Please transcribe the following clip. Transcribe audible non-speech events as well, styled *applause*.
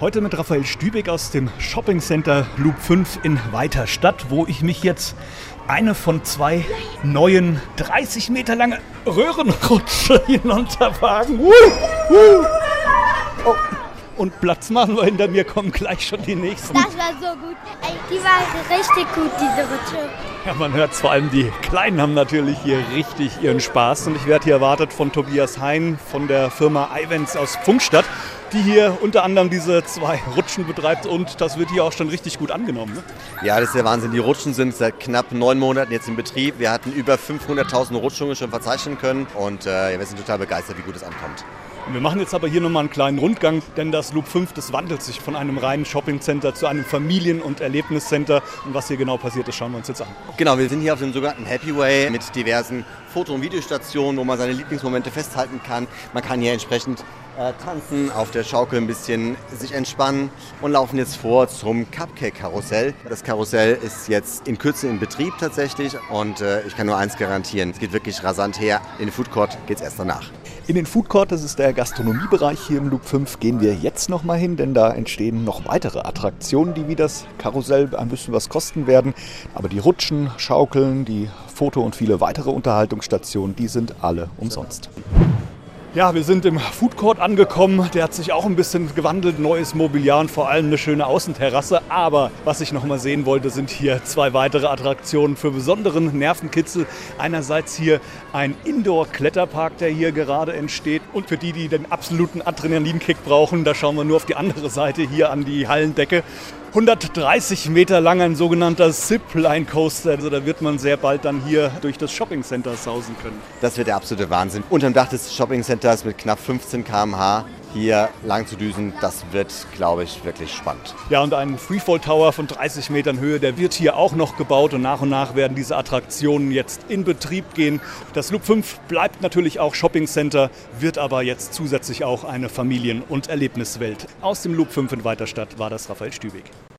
Heute mit Raphael Stübig aus dem Shopping Center Loop 5 in Weiterstadt, wo ich mich jetzt eine von zwei neuen 30 Meter lange Röhrenrutsche *laughs* hinunterwagen. Uh, uh. Oh. Und Platz machen, weil hinter mir kommen gleich schon die nächsten. Das war so gut. Die war richtig gut, diese Rutsche. Ja, man hört vor allem, die Kleinen haben natürlich hier richtig ihren Spaß. Und ich werde hier erwartet von Tobias Hein von der Firma Ivens aus Funkstadt, die hier unter anderem diese zwei Rutschen betreibt. Und das wird hier auch schon richtig gut angenommen. Ne? Ja, das ist der Wahnsinn. Die Rutschen sind seit knapp neun Monaten jetzt in Betrieb. Wir hatten über 500.000 Rutschungen schon verzeichnen können. Und äh, wir sind total begeistert, wie gut es ankommt. Wir machen jetzt aber hier nochmal einen kleinen Rundgang, denn das Loop 5, das wandelt sich von einem reinen Shoppingcenter zu einem Familien- und Erlebniscenter. Und was hier genau passiert, das schauen wir uns jetzt an. Genau, wir sind hier auf dem sogenannten Happy Way mit diversen Foto- und Videostationen, wo man seine Lieblingsmomente festhalten kann. Man kann hier entsprechend äh, tanzen, auf der Schaukel ein bisschen sich entspannen und laufen jetzt vor zum Cupcake-Karussell. Das Karussell ist jetzt in Kürze in Betrieb tatsächlich und äh, ich kann nur eins garantieren, es geht wirklich rasant her. In den Food Court geht es erst danach. In den Food Court, das ist der Gastronomiebereich hier im Loop 5, gehen wir jetzt nochmal hin, denn da entstehen noch weitere Attraktionen, die wie das Karussell ein bisschen was kosten werden. Aber die Rutschen, Schaukeln, die Foto- und viele weitere Unterhaltungsstationen, die sind alle umsonst. Ja, wir sind im Food Court angekommen. Der hat sich auch ein bisschen gewandelt. Neues Mobiliar und vor allem eine schöne Außenterrasse. Aber was ich noch mal sehen wollte, sind hier zwei weitere Attraktionen für besonderen Nervenkitzel. Einerseits hier ein Indoor-Kletterpark, der hier gerade entsteht. Und für die, die den absoluten Adrenalinkick brauchen, da schauen wir nur auf die andere Seite hier an die Hallendecke. 130 Meter lang ein sogenannter Zipline Coaster. Also da wird man sehr bald dann hier durch das Shopping Center sausen können. Das wird der absolute Wahnsinn. Unterm Dach des Shopping Centers mit knapp 15 km/h hier lang zu düsen, das wird, glaube ich, wirklich spannend. Ja, und ein Freefall Tower von 30 Metern Höhe, der wird hier auch noch gebaut und nach und nach werden diese Attraktionen jetzt in Betrieb gehen. Das Loop 5 bleibt natürlich auch Shopping Center, wird aber jetzt zusätzlich auch eine Familien- und Erlebniswelt. Aus dem Loop 5 in Weiterstadt war das Raphael Stübig.